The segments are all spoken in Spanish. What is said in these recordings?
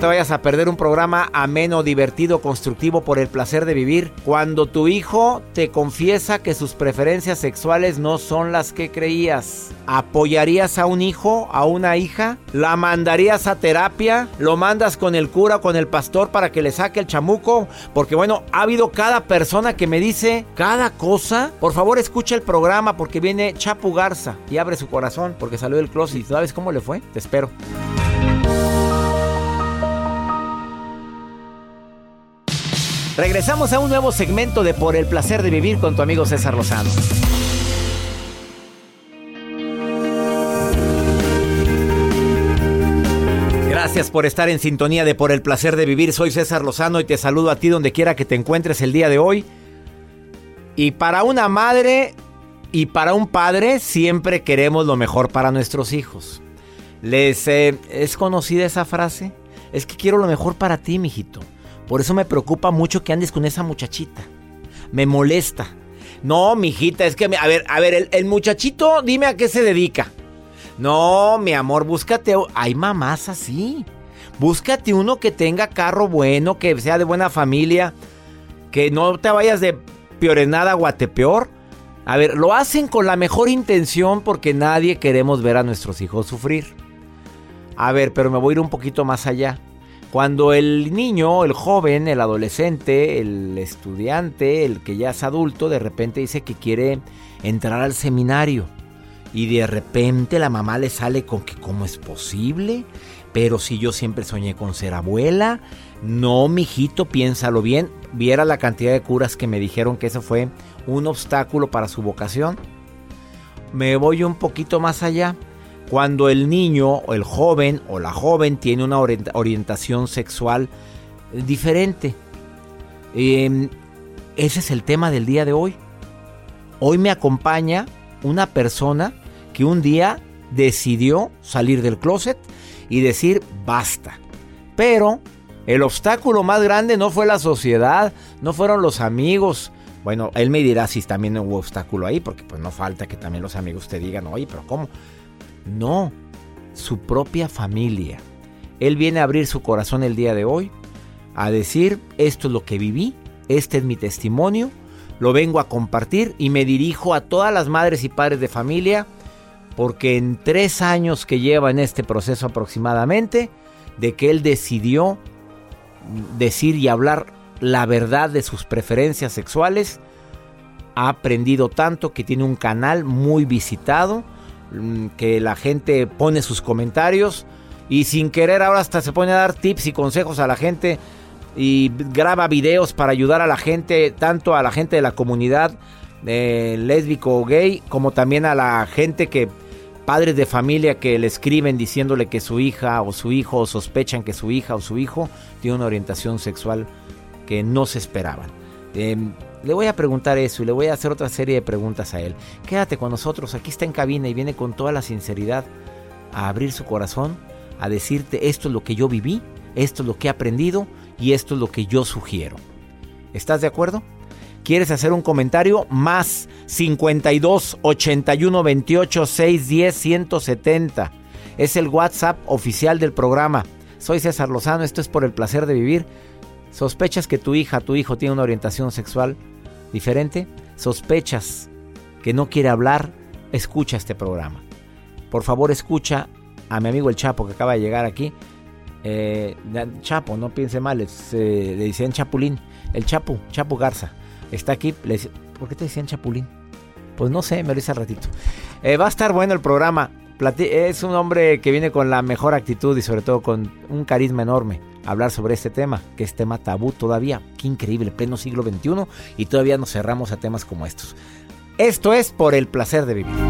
Te vayas a perder un programa ameno, divertido, constructivo por el placer de vivir. Cuando tu hijo te confiesa que sus preferencias sexuales no son las que creías. ¿Apoyarías a un hijo, a una hija? ¿La mandarías a terapia? ¿Lo mandas con el cura o con el pastor para que le saque el chamuco? Porque bueno, ha habido cada persona que me dice cada cosa. Por favor, escucha el programa porque viene Chapu Garza y abre su corazón porque salió del closet. ¿Sabes cómo le fue? Te espero. Regresamos a un nuevo segmento de Por el placer de vivir con tu amigo César Lozano. Gracias por estar en sintonía de Por el placer de vivir. Soy César Lozano y te saludo a ti donde quiera que te encuentres el día de hoy. Y para una madre y para un padre siempre queremos lo mejor para nuestros hijos. ¿Les eh, es conocida esa frase? Es que quiero lo mejor para ti, mijito. Por eso me preocupa mucho que andes con esa muchachita. Me molesta. No, mijita, es que, a ver, a ver, el, el, muchachito, dime a qué se dedica. No, mi amor, búscate. Hay mamás así. Búscate uno que tenga carro bueno, que sea de buena familia, que no te vayas de piorenada a guatepeor. A ver, lo hacen con la mejor intención porque nadie queremos ver a nuestros hijos sufrir. A ver, pero me voy a ir un poquito más allá. Cuando el niño, el joven, el adolescente, el estudiante, el que ya es adulto, de repente dice que quiere entrar al seminario. Y de repente la mamá le sale con que cómo es posible. Pero si yo siempre soñé con ser abuela. No, mijito, piénsalo bien. Viera la cantidad de curas que me dijeron que eso fue un obstáculo para su vocación. Me voy un poquito más allá. Cuando el niño o el joven o la joven tiene una orientación sexual diferente. Eh, ese es el tema del día de hoy. Hoy me acompaña una persona que un día decidió salir del closet y decir basta. Pero el obstáculo más grande no fue la sociedad, no fueron los amigos. Bueno, él me dirá si también hubo obstáculo ahí, porque pues no falta que también los amigos te digan, oye, pero ¿cómo? No, su propia familia. Él viene a abrir su corazón el día de hoy, a decir, esto es lo que viví, este es mi testimonio, lo vengo a compartir y me dirijo a todas las madres y padres de familia, porque en tres años que lleva en este proceso aproximadamente, de que él decidió decir y hablar la verdad de sus preferencias sexuales, ha aprendido tanto que tiene un canal muy visitado, que la gente pone sus comentarios y sin querer ahora hasta se pone a dar tips y consejos a la gente y graba videos para ayudar a la gente, tanto a la gente de la comunidad eh, lésbico o gay, como también a la gente que, padres de familia que le escriben diciéndole que su hija o su hijo o sospechan que su hija o su hijo tiene una orientación sexual que no se esperaban. Eh, Le voy a preguntar eso y le voy a hacer otra serie de preguntas a él. Quédate con nosotros, aquí está en cabina y viene con toda la sinceridad a abrir su corazón, a decirte esto es lo que yo viví, esto es lo que he aprendido y esto es lo que yo sugiero. ¿Estás de acuerdo? ¿Quieres hacer un comentario? Más 52 81 28 610 170. Es el WhatsApp oficial del programa. Soy César Lozano, esto es por el placer de vivir. ¿Sospechas que tu hija, tu hijo tiene una orientación sexual diferente? ¿Sospechas que no quiere hablar? Escucha este programa. Por favor, escucha a mi amigo el Chapo que acaba de llegar aquí. Eh, Chapo, no piense mal, eh, le decían Chapulín. El Chapo, Chapo Garza. Está aquí. ¿Por qué te decían Chapulín? Pues no sé, me lo hice al ratito. Eh, va a estar bueno el programa. es un hombre que viene con la mejor actitud y sobre todo con un carisma enorme. Hablar sobre este tema, que es tema tabú todavía. Qué increíble, pleno siglo XXI y todavía nos cerramos a temas como estos. Esto es por el placer de vivir.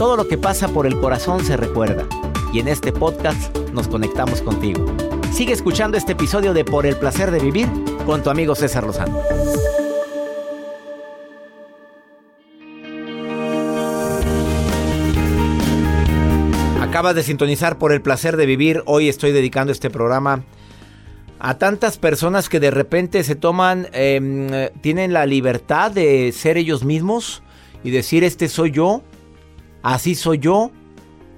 Todo lo que pasa por el corazón se recuerda. Y en este podcast nos conectamos contigo. Sigue escuchando este episodio de Por el placer de vivir con tu amigo César Lozano. Acabas de sintonizar por el placer de vivir. Hoy estoy dedicando este programa a tantas personas que de repente se toman, em, tienen la libertad de ser ellos mismos y decir este soy yo Así soy yo.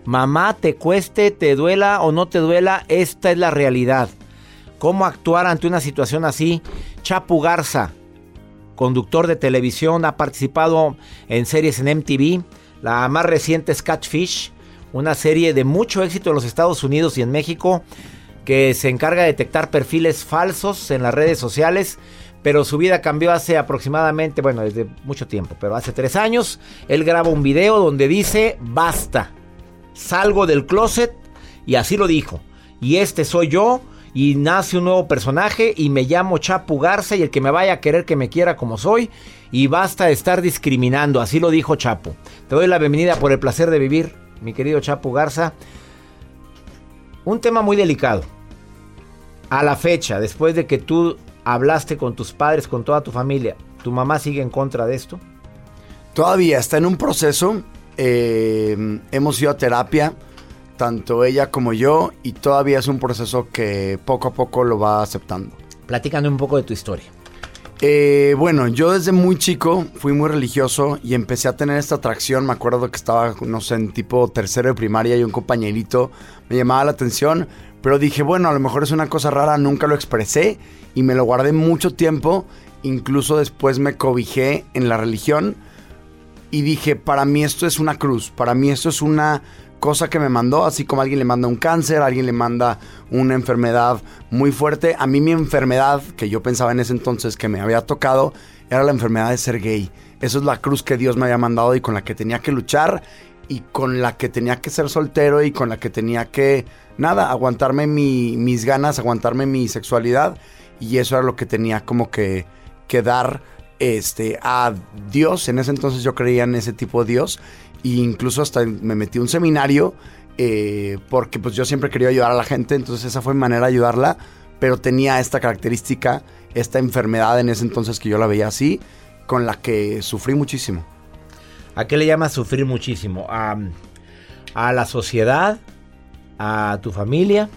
Mamá, te cueste, te duela o no te duela, esta es la realidad. ¿Cómo actuar ante una situación así? Chapu Garza, conductor de televisión, ha participado en series en MTV. La más reciente es Catfish, una serie de mucho éxito en los Estados Unidos y en México que se encarga de detectar perfiles falsos en las redes sociales pero su vida cambió hace aproximadamente, bueno, desde mucho tiempo, pero hace tres años, él graba un video donde dice, basta, salgo del closet y así lo dijo. Y este soy yo y nace un nuevo personaje y me llamo Chapu Garza y el que me vaya a querer que me quiera como soy y basta de estar discriminando, así lo dijo Chapu. Te doy la bienvenida por el placer de vivir, mi querido Chapu Garza. Un tema muy delicado. A la fecha, después de que tú hablaste con tus padres, con toda tu familia, ¿tu mamá sigue en contra de esto? Todavía está en un proceso. Eh, hemos ido a terapia, tanto ella como yo, y todavía es un proceso que poco a poco lo va aceptando. Platícame un poco de tu historia. Eh, bueno, yo desde muy chico fui muy religioso y empecé a tener esta atracción. Me acuerdo que estaba, no sé, en tipo tercero de primaria y un compañerito me llamaba la atención, pero dije, bueno, a lo mejor es una cosa rara, nunca lo expresé y me lo guardé mucho tiempo. Incluso después me cobijé en la religión y dije, para mí esto es una cruz, para mí esto es una cosa que me mandó, así como alguien le manda un cáncer, alguien le manda una enfermedad muy fuerte. A mí mi enfermedad, que yo pensaba en ese entonces que me había tocado, era la enfermedad de ser gay. Esa es la cruz que Dios me había mandado y con la que tenía que luchar y con la que tenía que ser soltero y con la que tenía que nada, aguantarme mis ganas, aguantarme mi sexualidad. Y eso era lo que tenía como que, que dar este, a Dios. En ese entonces yo creía en ese tipo de Dios. E incluso hasta me metí a un seminario eh, porque pues yo siempre quería ayudar a la gente. Entonces esa fue mi manera de ayudarla. Pero tenía esta característica, esta enfermedad en ese entonces que yo la veía así, con la que sufrí muchísimo. ¿A qué le llamas sufrir muchísimo? a la sociedad, a tu familia?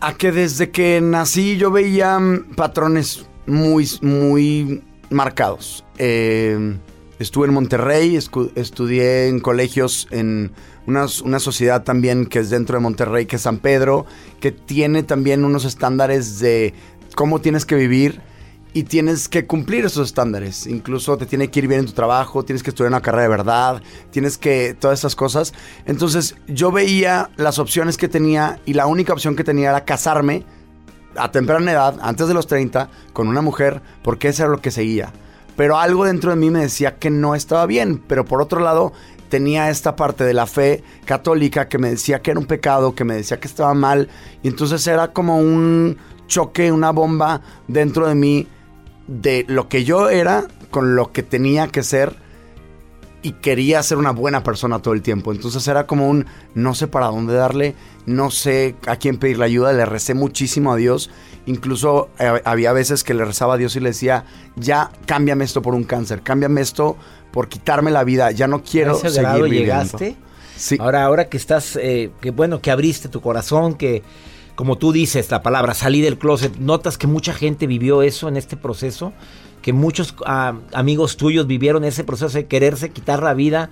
A que desde que nací yo veía mm, patrones muy, muy marcados. Eh, estuve en Monterrey, estudié en colegios en una, una, sociedad también que es dentro de Monterrey, que es San Pedro, que tiene también unos estándares de cómo tienes que vivir y tienes que cumplir esos estándares. Incluso te tiene que ir bien en tu trabajo, tienes que estudiar una carrera de verdad, tienes que todas esas cosas. Entonces yo veía las opciones que tenía y la única opción que tenía era casarme a temprana edad, antes de los 30, con una mujer, porque eso era lo que seguía. Pero algo dentro de mí me decía que no estaba bien, pero por otro lado tenía esta parte de la fe católica que me decía que era un pecado, que me decía que estaba mal, y entonces era como un choque, una bomba dentro de mí de lo que yo era con lo que tenía que ser y quería ser una buena persona todo el tiempo. Entonces era como un no sé para dónde darle, no sé a quién pedirle ayuda, le recé muchísimo a Dios. Incluso eh, había veces que le rezaba a Dios y le decía, ya cámbiame esto por un cáncer, cámbiame esto por quitarme la vida, ya no quiero ese seguir grado viviendo. llegaste? Sí. Ahora, ahora que estás, eh, que bueno, que abriste tu corazón, que como tú dices la palabra, salí del closet, notas que mucha gente vivió eso en este proceso, que muchos ah, amigos tuyos vivieron ese proceso de quererse quitar la vida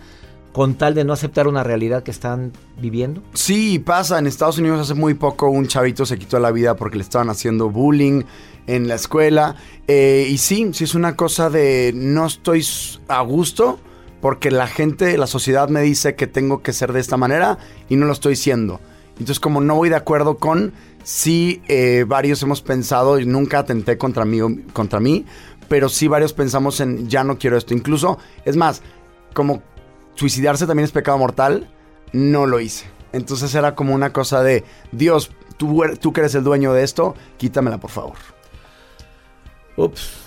con tal de no aceptar una realidad que están viviendo? Sí, pasa. En Estados Unidos hace muy poco un chavito se quitó la vida porque le estaban haciendo bullying en la escuela. Eh, y sí, sí es una cosa de no estoy a gusto porque la gente, la sociedad me dice que tengo que ser de esta manera y no lo estoy siendo. Entonces, como no voy de acuerdo con, sí, eh, varios hemos pensado, y nunca atenté contra mí, contra mí, pero sí varios pensamos en, ya no quiero esto. Incluso, es más, como suicidarse también es pecado mortal, no lo hice. Entonces era como una cosa de, Dios, tú, tú que eres el dueño de esto, quítamela por favor. Ups.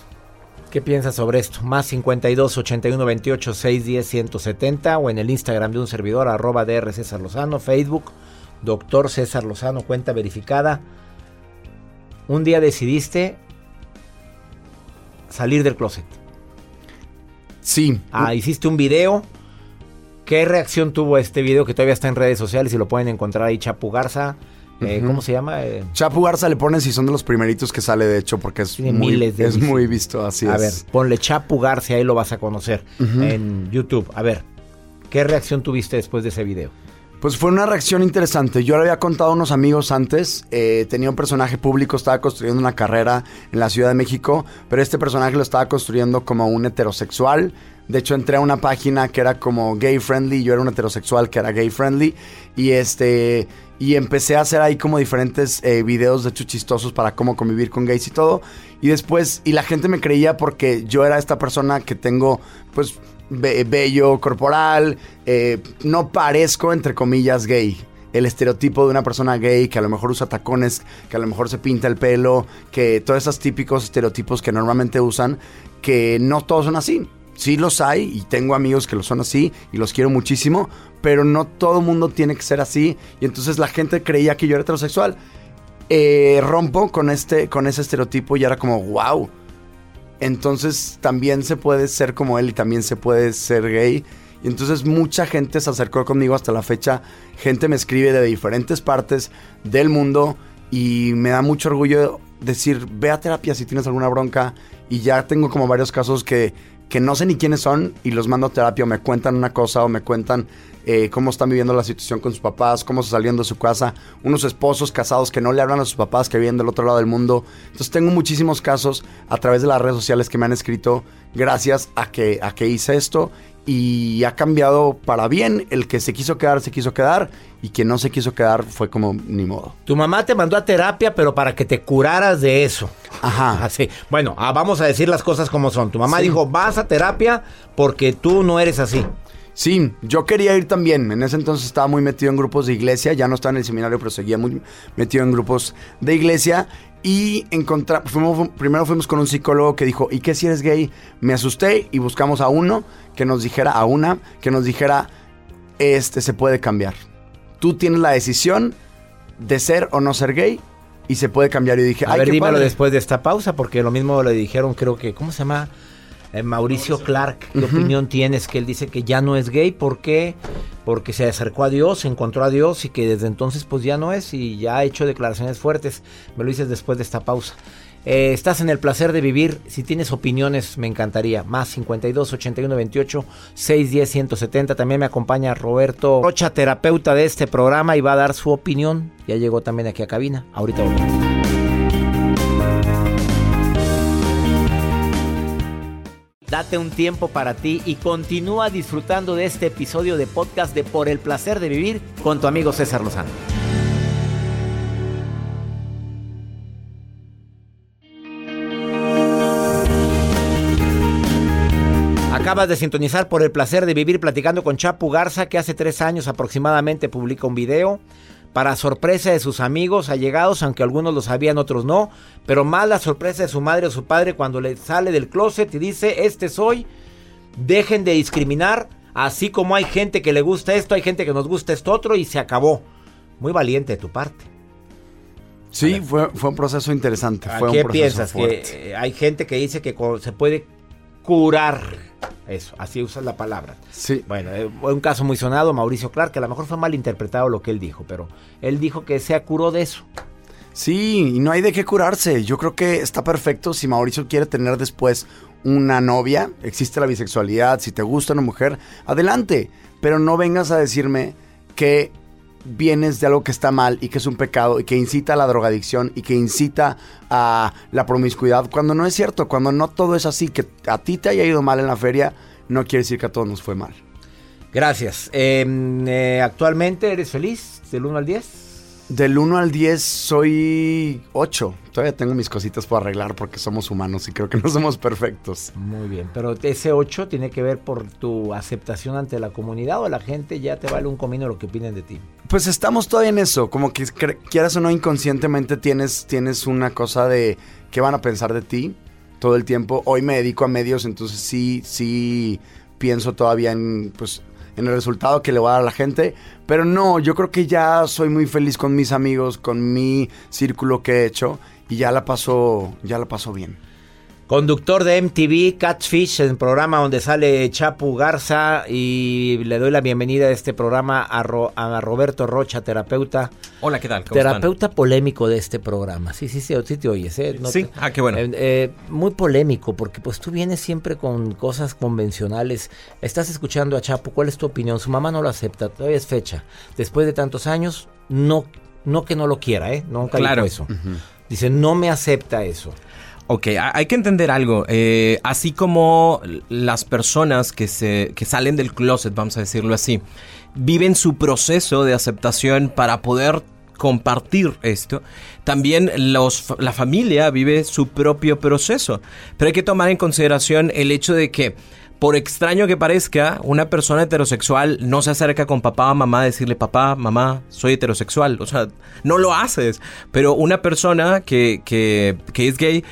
¿Qué piensas sobre esto? Más 52 81 28 610 170 o en el Instagram de un servidor, arroba DR César Facebook, Doctor César Lozano, cuenta verificada. Un día decidiste salir del closet. Sí. Ah, hiciste un video. ¿Qué reacción tuvo este video que todavía está en redes sociales y lo pueden encontrar ahí Chapu Garza? Eh, ¿Cómo se llama? Eh, Chapu Garza le ponen si son de los primeritos que sale, de hecho, porque es, Tiene muy, miles de es muy visto, así a es. ver, ponle Chapu Garza, ahí lo vas a conocer en YouTube. A ver, ¿qué reacción tuviste después de ese video? Pues fue una reacción interesante. Yo le había contado a unos amigos antes. eh, tenía un personaje público, estaba construyendo una carrera en la Ciudad de México, pero este personaje lo estaba construyendo como un heterosexual. De hecho, entré a una página que era como gay friendly. Yo era un heterosexual que era gay friendly. Y este. Y empecé a hacer ahí como diferentes eh, videos de hecho chistosos para cómo convivir con gays y todo. Y después, y la gente me creía porque yo era esta persona que tengo, pues, be- bello corporal, eh, no parezco, entre comillas, gay. El estereotipo de una persona gay que a lo mejor usa tacones, que a lo mejor se pinta el pelo, que todos esos típicos estereotipos que normalmente usan, que no todos son así. Sí los hay y tengo amigos que lo son así y los quiero muchísimo, pero no todo mundo tiene que ser así y entonces la gente creía que yo era heterosexual. Eh, rompo con, este, con ese estereotipo y era como, wow, entonces también se puede ser como él y también se puede ser gay. Y entonces mucha gente se acercó conmigo hasta la fecha. Gente me escribe de diferentes partes del mundo y me da mucho orgullo decir, ve a terapia si tienes alguna bronca. Y ya tengo como varios casos que, que no sé ni quiénes son y los mando a terapia o me cuentan una cosa o me cuentan eh, cómo están viviendo la situación con sus papás, cómo se salieron de su casa, unos esposos casados que no le hablan a sus papás que viven del otro lado del mundo. Entonces tengo muchísimos casos a través de las redes sociales que me han escrito gracias a que, a que hice esto y ha cambiado para bien. El que se quiso quedar, se quiso quedar y quien no se quiso quedar fue como ni modo. Tu mamá te mandó a terapia, pero para que te curaras de eso. Ajá. Así. Bueno, ah, vamos a decir las cosas como son. Tu mamá Sí. dijo, vas a terapia porque tú no eres así. Sí, yo quería ir también. En ese entonces estaba muy metido en grupos de iglesia. Ya no estaba en el seminario, pero seguía muy metido en grupos de iglesia. Y encontra- fuimos- primero fuimos con un psicólogo que dijo, ¿y qué si eres gay? Me asusté y buscamos a uno que nos dijera, a una, que nos dijera, este se puede cambiar. Tú tienes la decisión de ser o no ser gay y se puede cambiar. Y dije, A ay, ver, qué dímelo padre". después de esta pausa, porque lo mismo le dijeron, creo que, ¿cómo se llama? Eh, Mauricio Clark, ¿qué opinión tienes? Que él dice que ya no es gay. ¿Por qué? Porque se acercó a Dios, se encontró a Dios y que desde entonces pues ya no es y ya ha hecho declaraciones fuertes. Me lo dices después de esta pausa. Eh, estás en el placer de vivir. Si tienes opiniones, me encantaría. Más 52 81 28 610 170. También me acompaña Roberto Rocha, terapeuta de este programa, y va a dar su opinión. Ya llegó también aquí a cabina. Ahorita volvemos. Date un tiempo para ti y continúa disfrutando de este episodio de podcast de Por el placer de vivir con tu amigo César Lozano. Acabas de sintonizar por el placer de vivir platicando con Chapu Garza, que hace tres años aproximadamente publica un video para sorpresa de sus amigos, allegados, aunque algunos lo sabían, otros no, pero más la sorpresa de su madre o su padre cuando le sale del closet y dice, este soy, dejen de discriminar, así como hay gente que le gusta esto, hay gente que nos gusta esto otro y se acabó. Muy valiente de tu parte. Sí, fue, fue, un proceso interesante. Fue ¿Qué un piensas? Que hay gente que dice que se puede curar eso, así usas la palabra. Sí. Bueno, eh, un caso muy sonado, Mauricio Clark, que a lo mejor fue mal interpretado lo que él dijo, pero él dijo que se curó de eso. Sí, y no hay de qué curarse. Yo creo que está perfecto si Mauricio quiere tener después una novia, existe la bisexualidad, si te gusta una mujer, adelante. Pero no vengas a decirme que vienes de algo que está mal y que es un pecado y que incita a la drogadicción y que incita a la promiscuidad, cuando no es cierto, cuando no todo es así, que a ti te haya ido mal en la feria, no quiere decir que a todos nos fue mal. Gracias. Em, eh, ¿Actualmente eres feliz del 1 al 10? Del 1 al 10 soy 8. Todavía tengo mis cositas por arreglar porque somos humanos y creo que no somos perfectos. Muy bien, pero ese 8 tiene que ver por tu aceptación ante la comunidad o la gente ya te vale un comino lo que opinen de ti. Pues estamos todavía en eso, como que quieras o no inconscientemente tienes, tienes una cosa de qué van a pensar de ti todo el tiempo. Hoy me dedico a medios, entonces sí, sí pienso todavía en pues en el resultado que le voy a dar la gente. Pero no, yo creo que ya soy muy feliz con mis amigos, con mi círculo que he hecho y ya la paso, ya la paso bien. Conductor de MTV Catfish, el programa donde sale Chapu Garza y le doy la bienvenida a este programa a, Roberto Rocha, terapeuta. Hola, ¿qué tal? terapeuta polémico de este programa. Sí, sí, sí, sí te oyes, ¿eh? sí, ah, qué bueno. Eh, eh, muy polémico porque pues tú vienes siempre con cosas convencionales. Estás escuchando a Chapu, ¿cuál es tu opinión? Su mamá no lo acepta, todavía es fecha. Después de tantos años, no, no que no lo quiera, ¿eh? Nunca claro. dijo eso. Dice, no me acepta eso. Ok, hay que entender algo. Eh, así como las personas que, se, que salen del closet, vamos a decirlo así, viven su proceso de aceptación para poder compartir esto, también los, la familia vive su propio proceso. Pero hay que tomar en consideración el hecho de que, por extraño que parezca, una persona heterosexual no se acerca con papá o mamá a decirle, papá, mamá, soy heterosexual. O sea, no lo haces. Pero una persona que, que, que es gay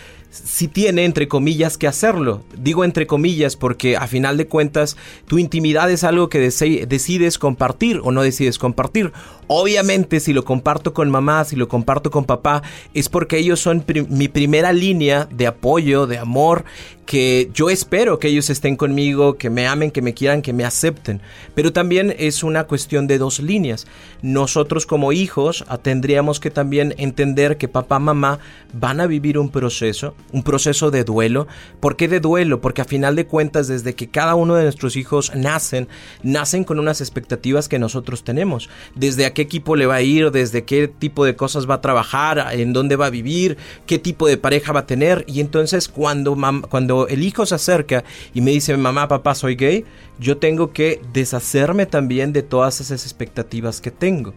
si tiene, entre comillas, que hacerlo. Digo entre comillas porque a final de cuentas tu intimidad es algo que decides compartir o no decides compartir. Obviamente si lo comparto con mamá, si lo comparto con papá, es porque ellos son mi primera línea de apoyo, de amor, que yo espero que ellos estén conmigo, que me amen, que me quieran, que me acepten. Pero también es una cuestión de dos líneas. Nosotros como hijos ah, tendríamos que también entender que papá, mamá van a vivir un proceso, un proceso de duelo. ¿Por qué de duelo? Porque a final de cuentas desde que cada uno de nuestros hijos nacen, nacen con unas expectativas que nosotros tenemos. Desde qué equipo le va a ir, desde qué tipo de cosas va a trabajar, en dónde va a vivir, qué tipo de pareja va a tener. Y entonces cuando, cuando el hijo se acerca y me dice, mamá, papá, soy gay, yo tengo que deshacerme también de todas esas expectativas que tengo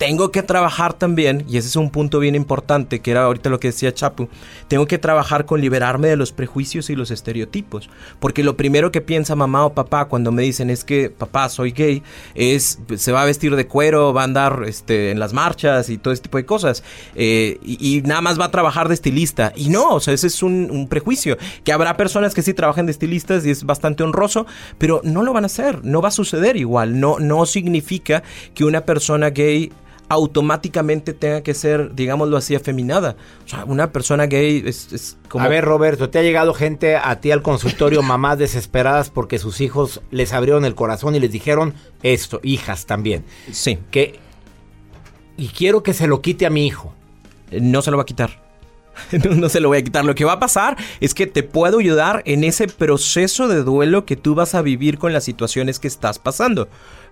tengo que trabajar también, y ese es un punto bien importante, que era ahorita lo que decía Chapu, tengo que trabajar con liberarme de los prejuicios y los estereotipos. Porque lo primero que piensa mamá o papá cuando me dicen es que papá soy gay, es se va a vestir de cuero, va a andar este, en las marchas y todo ese tipo de cosas. Eh, y, nada más va a trabajar de estilista. Y no, o sea, ese es un, un prejuicio. Que habrá personas que sí trabajan de estilistas y es bastante honroso, pero no lo van a hacer, no va a suceder igual. No, no significa que una persona gay automáticamente tenga que ser, digámoslo así, afeminada. O sea, una persona gay es, como... A ver, Roberto, ¿te ha llegado gente a ti al consultorio, mamás desesperadas porque sus hijos les abrieron el corazón y les dijeron esto, hijas también? Sí. Que... Y quiero que se lo quite a mi hijo. No se lo va a quitar. no, se lo voy a quitar. Lo que va a pasar es que te puedo ayudar en ese proceso de duelo que tú vas a vivir con las situaciones que estás pasando.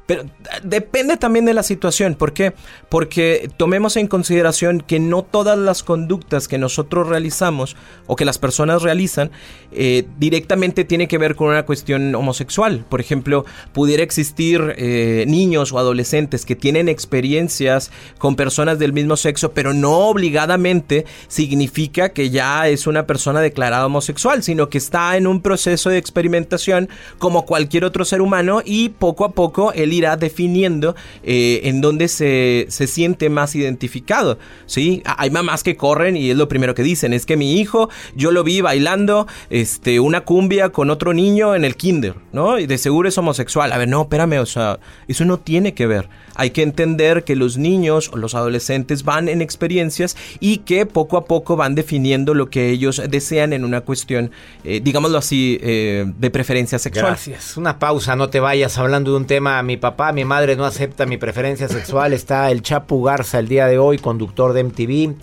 Pero depende también de la situación. ¿Por qué? Porque tomemos en consideración que no todas las conductas que nosotros realizamos o que las personas realizan eh, directamente tiene que ver con una cuestión homosexual. Por ejemplo, pudiera existir eh, niños o adolescentes que tienen experiencias con personas del mismo sexo, pero no obligadamente significa que ya es una persona declarada homosexual, sino que está en un proceso de experimentación como cualquier otro ser humano y poco a poco el irá definiendo eh, en dónde se, se, siente más identificado. ¿sí? Hay mamás que corren y es lo primero que dicen, es que mi hijo, yo lo vi bailando este, una cumbia con otro niño en el kinder, ¿no? Y de seguro es homosexual. A ver, no, espérame, o sea, eso no tiene que ver. Hay que entender que los niños o los adolescentes van en experiencias y que poco a poco van definiendo lo que ellos desean en una cuestión, eh, digámoslo así, eh, de preferencia sexual. Gracias. Una pausa, no te vayas hablando de un tema. Mi papá, mi madre no acepta mi preferencia sexual. Está el Chapu Garza el día de hoy, conductor de MTV.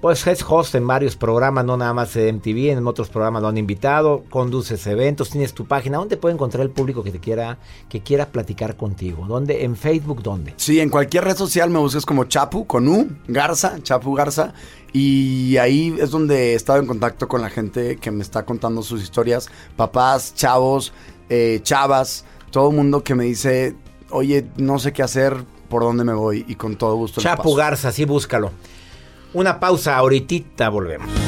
Pues es host en varios programas, no nada más de MTV, en otros programas lo han invitado, conduces eventos, tienes tu página. ¿Dónde puede encontrar el público que te quiera, que quiera platicar contigo? ¿Dónde? ¿En Facebook dónde? Sí, en cualquier red social me busques como Chapu, con U, Garza, Chapu Garza. Y ahí es donde he estado en contacto con la gente que me está contando sus historias. Papás, chavos, eh, chavas, todo el mundo que me dice, oye, no sé qué hacer, por dónde me voy. Y con todo gusto. Chapu Garza, sí, búscalo. Una pausa, ahorita volvemos.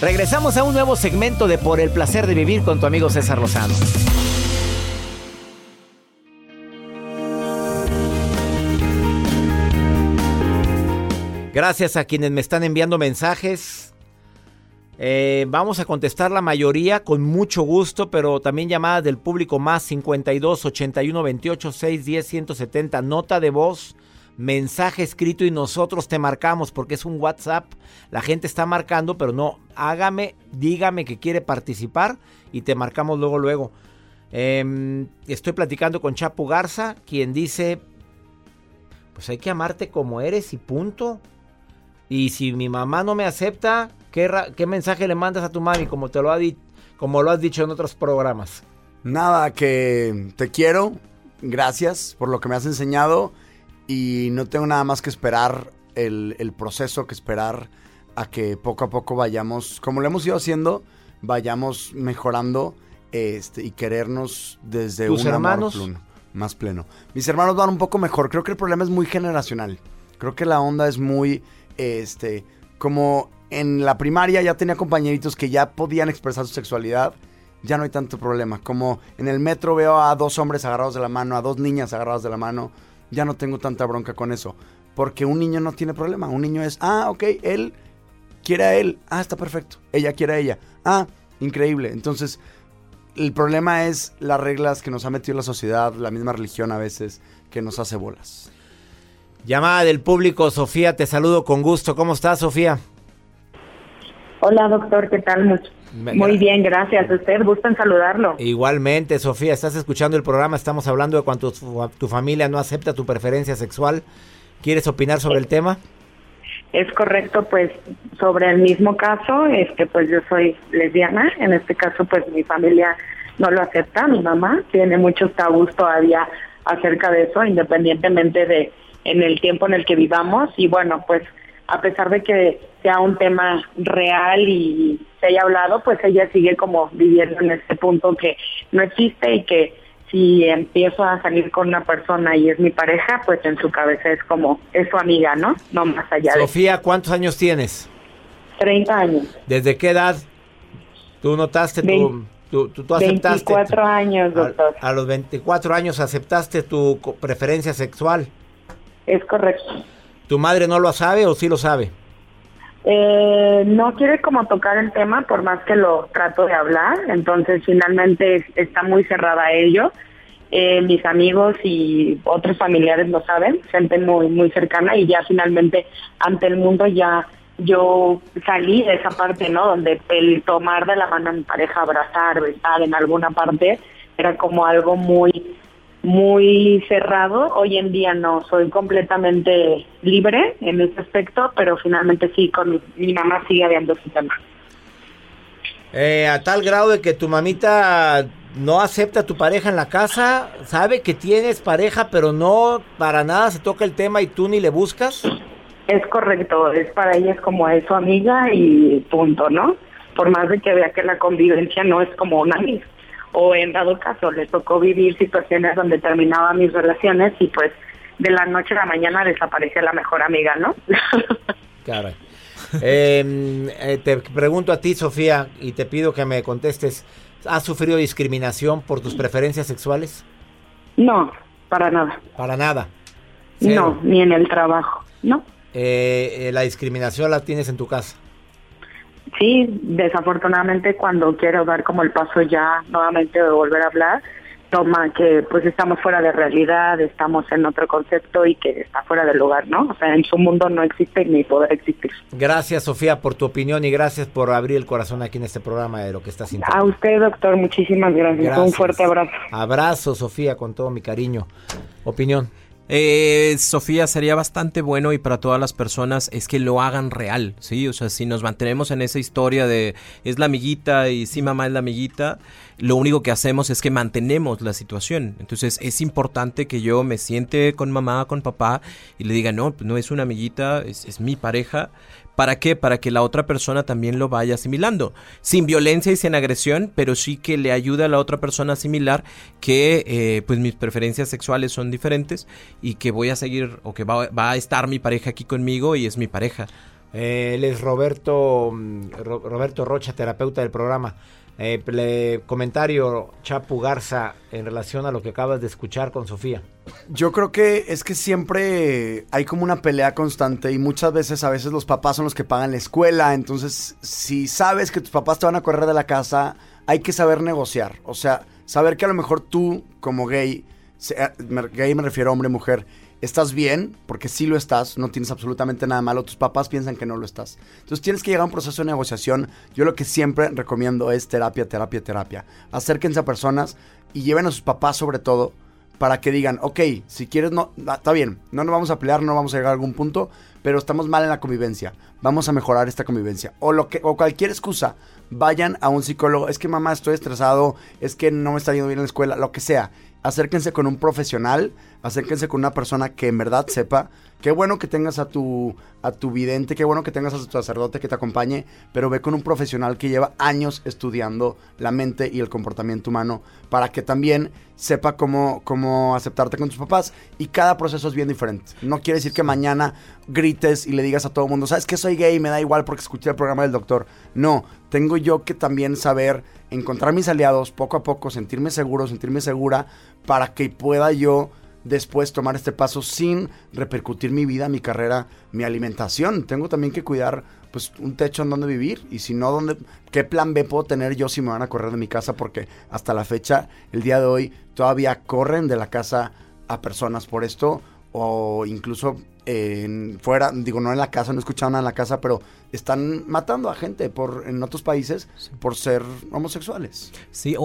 Regresamos a un nuevo segmento de Por el Placer de Vivir con tu amigo César Lozano. Gracias a quienes me están enviando mensajes. Eh, vamos a contestar la mayoría con mucho gusto, pero también llamadas del público más 52 81 28 6 10 170. Nota de voz mensaje escrito y nosotros te marcamos porque es un WhatsApp. La gente está marcando, pero no, hágame, dígame que quiere participar y te marcamos luego, luego. Em, estoy platicando con Chapo Garza, quien dice, pues hay que amarte como eres y punto. Y si mi mamá no me acepta, ¿qué, mensaje le mandas a tu mami como, te lo ha como lo has dicho en otros programas? Nada, que te quiero. Gracias por lo que me has enseñado y no tengo nada más que esperar el, proceso, que esperar a que poco a poco vayamos, como lo hemos ido haciendo, vayamos mejorando este, y querernos desde un hermanos? amor más pleno. Mis hermanos van un poco mejor. Creo que el problema es muy generacional. Creo que la onda es muy, este, como en la primaria ya tenía compañeritos que ya podían expresar su sexualidad. Ya no hay tanto problema. Como en el metro veo a dos hombres agarrados de la mano, a dos niñas agarradas de la mano ya no tengo tanta bronca con eso. Porque un niño no tiene problema. Un niño es, ah, ok, él quiere a él. Ah, está perfecto. Ella quiere a ella. Ah, increíble. Entonces, el problema es las reglas que nos ha metido la sociedad, la misma religión a veces, que nos hace bolas. Llamada del público, Sofía, te saludo con gusto. ¿Cómo estás, Sofía? Hola, doctor, ¿qué tal? Muy bien, gracias. Usted gusta en saludarlo. Igualmente, Sofía, estás escuchando el programa, estamos hablando de cuando tu, tu familia no acepta tu preferencia sexual. ¿Quieres opinar sobre el tema? Es correcto, pues sobre el mismo caso, este, pues yo soy lesbiana. En este caso, pues mi familia no lo acepta. Mi mamá tiene muchos tabús todavía acerca de eso, independientemente de en el tiempo en el que vivamos. Y bueno, pues a pesar de que sea un tema real y se haya hablado, pues ella sigue como viviendo en este punto que no existe y que si empiezo a salir con una persona y es mi pareja, pues en su cabeza es como, es su amiga, ¿no? No más allá de... Sofía, ¿cuántos años tienes? 30 años. ¿Desde qué edad tú notaste tu... Tú, tú, aceptaste 24 años, doctor. A, los 24 años aceptaste tu preferencia sexual. Es correcto. ¿Tu madre no lo sabe o sí lo sabe? Eh, no quiere como tocar el tema por más que lo trato de hablar, entonces finalmente está muy cerrada a ello. Eh, mis amigos y otros familiares lo saben, gente muy muy cercana y ya finalmente ante el mundo ya yo salí de esa parte, ¿no? Donde el tomar de la mano a mi pareja, abrazar, besar en alguna parte era como algo muy muy cerrado. Hoy en día no, soy completamente libre en ese aspecto, pero finalmente sí, con mi, mamá sigue habiendo su tema. Eh, a tal grado de que tu mamita no acepta a tu pareja en la casa, sabe que tienes pareja, pero no para nada se toca el tema y tú ni le buscas. Es correcto, es para ella es como es su amiga y punto, ¿no? Por más de que vea que la convivencia no es como una amiga o en dado caso le tocó vivir situaciones donde terminaba mis relaciones y pues de la noche a la mañana desaparecía la mejor amiga, ¿no? Claro. Em, eh, te pregunto a ti, Sofía, y te pido que me contestes, ¿has sufrido discriminación por tus preferencias sexuales? No, para nada. ¿Para nada? No, ni en el trabajo, ¿no? Eh, eh, ¿La discriminación la tienes en tu casa? Sí, desafortunadamente cuando quiero dar como el paso ya nuevamente de volver a hablar, toma que pues estamos fuera de realidad, estamos en otro concepto y que está fuera del lugar, ¿no? O sea, en su mundo no existe ni poder existir. Gracias, Sofía, por tu opinión y gracias por abrir el corazón aquí en este programa de lo que estás sintiendo. A usted, doctor, muchísimas gracias. Un fuerte abrazo. Abrazo, Sofía, con todo mi cariño. Opinión. Eh, Sofía, sería bastante bueno y para todas las personas es que lo hagan real, ¿sí? O sea, si nos mantenemos en esa historia de es la amiguita y sí, mamá es la amiguita, lo único que hacemos es que mantenemos la situación. Entonces es importante que yo me siente con mamá, con papá y le diga, no, pues no es una amiguita, es, mi pareja ¿Para qué? Para que la otra persona también lo vaya asimilando. Sin violencia y sin agresión, pero sí que le ayude a la otra persona a asimilar que eh, pues mis preferencias sexuales son diferentes y que voy a seguir o que va, a estar mi pareja aquí conmigo y es mi pareja. Eh, él es Roberto, mm, Roberto Rocha, terapeuta del programa. Eh, comentario, Chapu Garza, en relación a lo que acabas de escuchar con Sofía. Yo creo que es que siempre hay como una pelea constante y muchas veces, a veces los papás son los que pagan la escuela. Entonces, si sabes que tus papás te van a correr de la casa, hay que saber negociar. O sea, saber que a lo mejor tú, como gay, gay me refiero a hombre, mujer, estás bien, porque sí lo estás, no tienes absolutamente nada malo, tus papás piensan que no lo estás. Entonces tienes que llegar a un proceso de negociación. Yo lo que siempre recomiendo es terapia, terapia, terapia. Acérquense a personas y lleven a sus papás sobre todo para que digan, ok, si quieres, no, ah, está bien, no nos vamos a pelear, no vamos a llegar a algún punto, pero estamos mal en la convivencia, vamos a mejorar esta convivencia. O, lo que, o cualquier excusa, vayan a un psicólogo, es que mamá estoy estresado, es que no me está yendo bien en la escuela, lo que sea acérquense con un profesional, acérquense con una persona que en verdad sepa. Qué bueno que tengas a tu, a tu vidente, qué bueno que tengas a tu sacerdote que te acompañe, pero ve con un profesional que lleva años estudiando la mente y el comportamiento humano para que también sepa cómo, cómo aceptarte con tus papás. Y cada proceso es bien diferente. No quiere decir que mañana grites y le digas a todo el mundo, sabes que soy gay, me da igual porque escuché el programa del doctor. No, tengo yo que también saber encontrar mis aliados poco a poco, sentirme seguro, sentirme segura, para que pueda yo después tomar este paso sin repercutir mi vida, mi carrera, mi alimentación. Tengo también que cuidar pues un techo en donde vivir y si no, ¿dónde, ¿qué plan B puedo tener yo si me van a correr de mi casa? Porque hasta la fecha, el día de hoy, todavía corren de la casa a personas por esto o incluso en, fuera, digo, no en la casa, no he escuchado nada en la casa, pero están matando a gente por en otros países por ser homosexuales. Sí,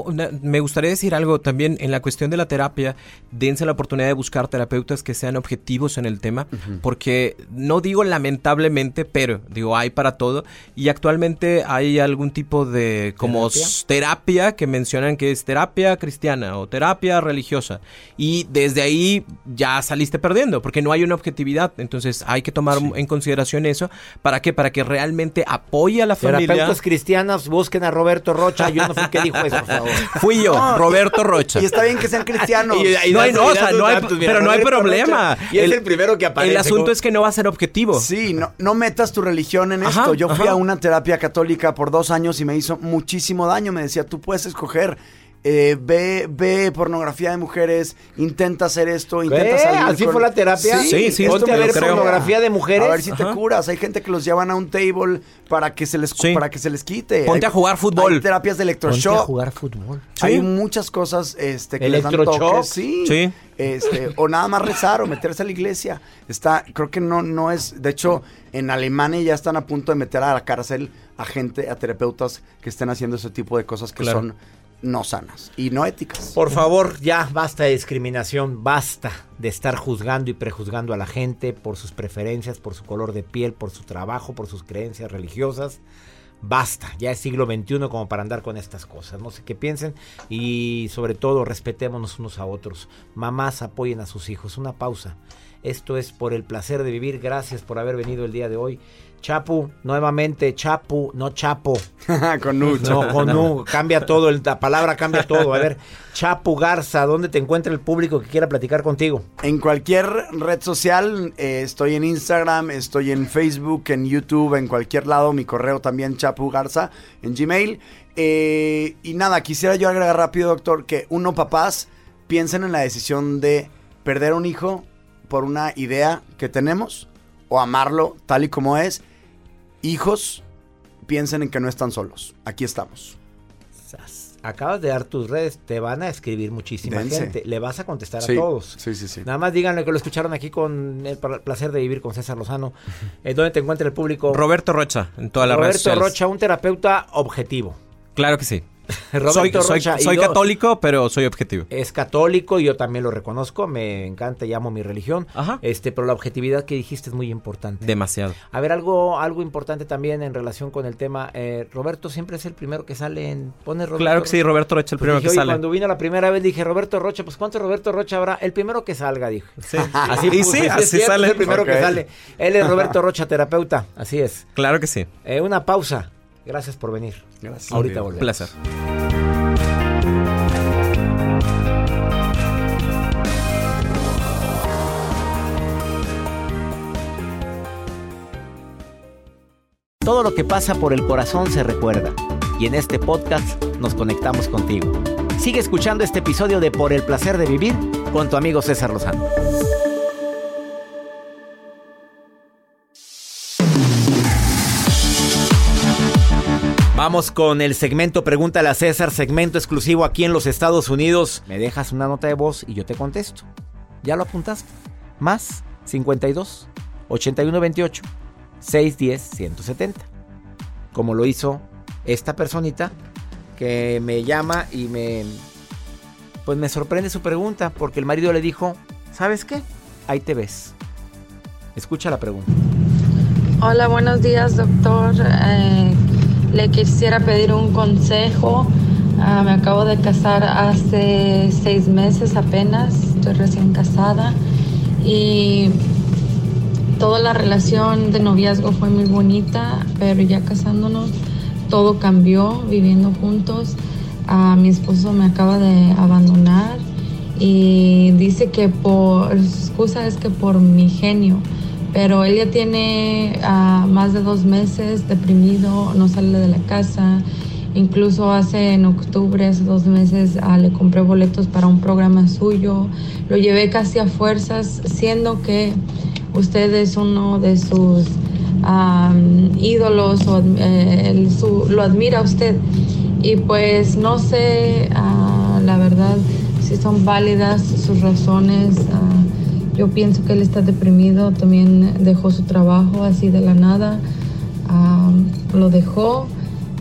me gustaría decir algo también en la cuestión de la terapia. Dense la oportunidad de buscar terapeutas que sean objetivos en el tema, porque no digo lamentablemente, pero digo hay para todo. Y actualmente hay algún tipo de como terapia que mencionan que es terapia cristiana o terapia religiosa. Y desde ahí ya saliste perdiendo, porque no hay una objetividad. Entonces hay que tomar en consideración eso. ¿Para qué? Para que realmente apoye a la familia. Terapeutas cristianos, busquen a Roberto Rocha. Yo no fui el que dijo eso, por favor. Fui yo, No, Roberto Rocha. Y está bien que sean cristianos. Y- y no hay, das- no, y o sea, no hay- datos, mira, pero no hay problema. Rocha, y es el primero que aparece, El asunto como- es que no va a ser objetivo. Sí, no, no metas tu religión en Ajá, esto. Yo fui ajá. a una terapia católica por dos años y me hizo muchísimo daño. Me decía, tú puedes escoger. Eh, ve, ve pornografía de mujeres, intenta hacer esto, intenta ¿Qué? salir. ¿Así con- fue la terapia? Sí, sí, esto Ponte a me ver creo. pornografía de mujeres. A ver si te curas. Hay gente que los llevan a un table para que se les, Sí. para que se les quite. Ponte Hay- a jugar fútbol. Hay terapias de Ponte a electroshock. jugar fútbol. Hay Sí. muchas cosas este, que les dan toques. Sí. Sí. Este, o nada más rezar o meterse a la iglesia. Está, creo que no, no es. De hecho, en Alemania ya están a punto de meter a la cárcel a gente, a terapeutas que estén haciendo ese tipo de cosas que Claro. son no sanas y no éticas. Por favor, ya basta de discriminación, basta de estar juzgando y prejuzgando a la gente por sus preferencias, por su color de piel, por su trabajo, por sus creencias religiosas. Basta, ya es siglo XXI como para andar con estas cosas. No sé qué piensen y sobre todo respetémonos unos a otros. Mamás apoyen a sus hijos. Una pausa. Esto es por el placer de vivir. Gracias por haber venido el día de hoy. Chapu, nuevamente, Chapu, no Chapo. Con Nucha. No, con U, cambia todo, el- la palabra cambia todo. A ver, Chapu Garza, ¿dónde te encuentra el público que quiera platicar contigo? En cualquier red social, eh, estoy en Instagram, estoy en Facebook, en YouTube, en cualquier lado. Mi correo también, Chapu Garza, en Gmail. Eh, y nada, quisiera yo agregar rápido, doctor, que uno, papás, piensen en la decisión de perder un hijo por una idea que tenemos o amarlo tal y como es. Hijos, piensen en que no están solos. Aquí estamos. Acabas de dar tus redes, te van a escribir muchísima Dense. gente. Le vas a contestar Sí, a todos. sí, sí, sí. Nada más díganle que lo escucharon aquí con el pla- placer de vivir con César Lozano. Eh, ¿Dónde te encuentra el público? Roberto Rocha, en todas las redes Roberto. Rocha, un terapeuta objetivo. Claro que sí. Roberto soy soy, Rocha, y soy yo- católico, pero soy objetivo. Es católico, yo también lo reconozco, me encanta, llamo mi religión. Ajá. Este, pero la objetividad que dijiste es muy importante. Demasiado. A ver, algo, algo importante también en relación con el tema. eh, Roberto siempre es el primero que sale en. Pone Roberto Claro que sí, Roberto Rocha, el Pues primero dije, que sale. Cuando vino la primera vez dije, Roberto Rocha, pues ¿cuánto Roberto Rocha habrá? El primero que salga, dijo. Así, Y pues, sí, es así cierto, sale. Es el primero que sale. Él es Roberto Rocha, terapeuta. Así es. Claro que sí. Eh, una pausa. Gracias por venir. Gracias. Ahorita Un volvemos. placer. Todo lo que pasa por el corazón se recuerda. Y en este podcast nos conectamos contigo. Sigue escuchando este episodio de Por el placer de vivir con tu amigo César Lozano. Vamos con el segmento Pregúntale a César, segmento exclusivo aquí en los Estados Unidos. Me dejas una nota de voz y yo te contesto. ¿Ya lo apuntaste? Más 52 81 28 610 170. Como lo hizo esta personita que me llama y me pues me sorprende su pregunta porque el marido le dijo, ¿sabes qué? Ahí te ves. Escucha la pregunta. Hola, buenos días, doctor. Eh, le quisiera pedir un consejo. Ah, me acabo de casar hace seis meses apenas. Estoy recién casada. Y toda la relación de noviazgo fue muy bonita, pero ya casándonos todo cambió, viviendo juntos. Ah, mi esposo me acaba de abandonar y dice que por, su excusa es que por mi genio, pero él ya tiene ah, más de dos meses deprimido, no sale de la casa. Incluso hace en octubre, hace dos meses, ah, le compré boletos para un programa suyo. Lo llevé casi a fuerzas, siendo que usted es uno de sus am, ídolos eh, lo admira usted. Y pues no sé, ah, la verdad, si son válidas sus razones. ah, Yo pienso que él está deprimido, también dejó su trabajo así de la nada, ah, lo dejó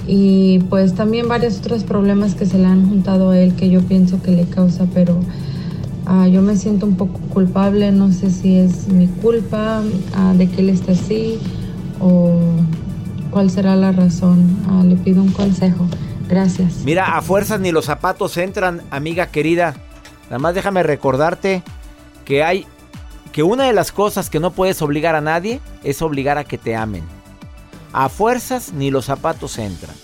y pues también varios otros problemas que se le han juntado a él que yo pienso que le causa, pero ah, yo me siento un poco culpable, no sé si es mi culpa ah, de que él esté así o cuál será la razón. le pido un consejo. Gracias. Mira, a fuerzas ni los zapatos entran, amiga querida. Nada más déjame recordarte que hay que una de las cosas que no puedes obligar a nadie es obligar a que te amen. A fuerzas ni los zapatos entran.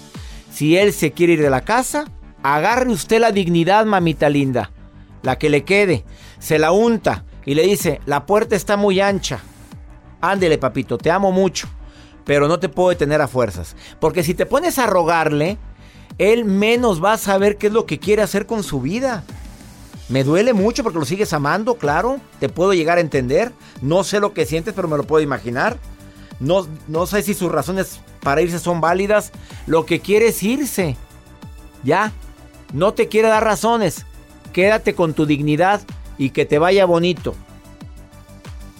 Si él se quiere ir de la casa, agarre usted la dignidad, mamita linda, la que le quede, se la unta y le dice, la puerta está muy ancha. Ándele, papito, te amo mucho, pero no te puedo detener a fuerzas. Porque si te pones a rogarle, él menos va a saber qué es lo que quiere hacer con su vida. Me duele mucho porque lo sigues amando, claro. Te puedo llegar a entender. No sé lo que sientes, pero me lo puedo imaginar. No, no sé si sus razones para irse son válidas. Lo que quiere es irse. Ya. No te quiere dar razones. Quédate con tu dignidad y que te vaya bonito.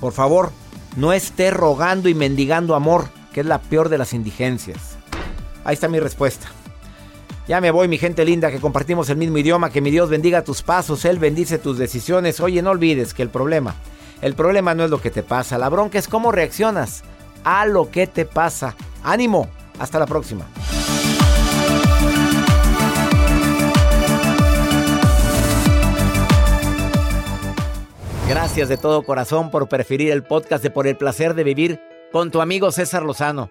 Por favor, no esté rogando y mendigando amor, que es la peor de las indigencias. Ahí está mi respuesta. Ya me voy, mi gente linda, que compartimos el mismo idioma. Que mi Dios bendiga tus pasos, Él bendice tus decisiones. Oye, no olvides que el problema, el problema no es lo que te pasa, la bronca es cómo reaccionas a lo que te pasa. Ánimo, hasta la próxima. Gracias de todo corazón por preferir el podcast de Por el placer de vivir con tu amigo César Lozano.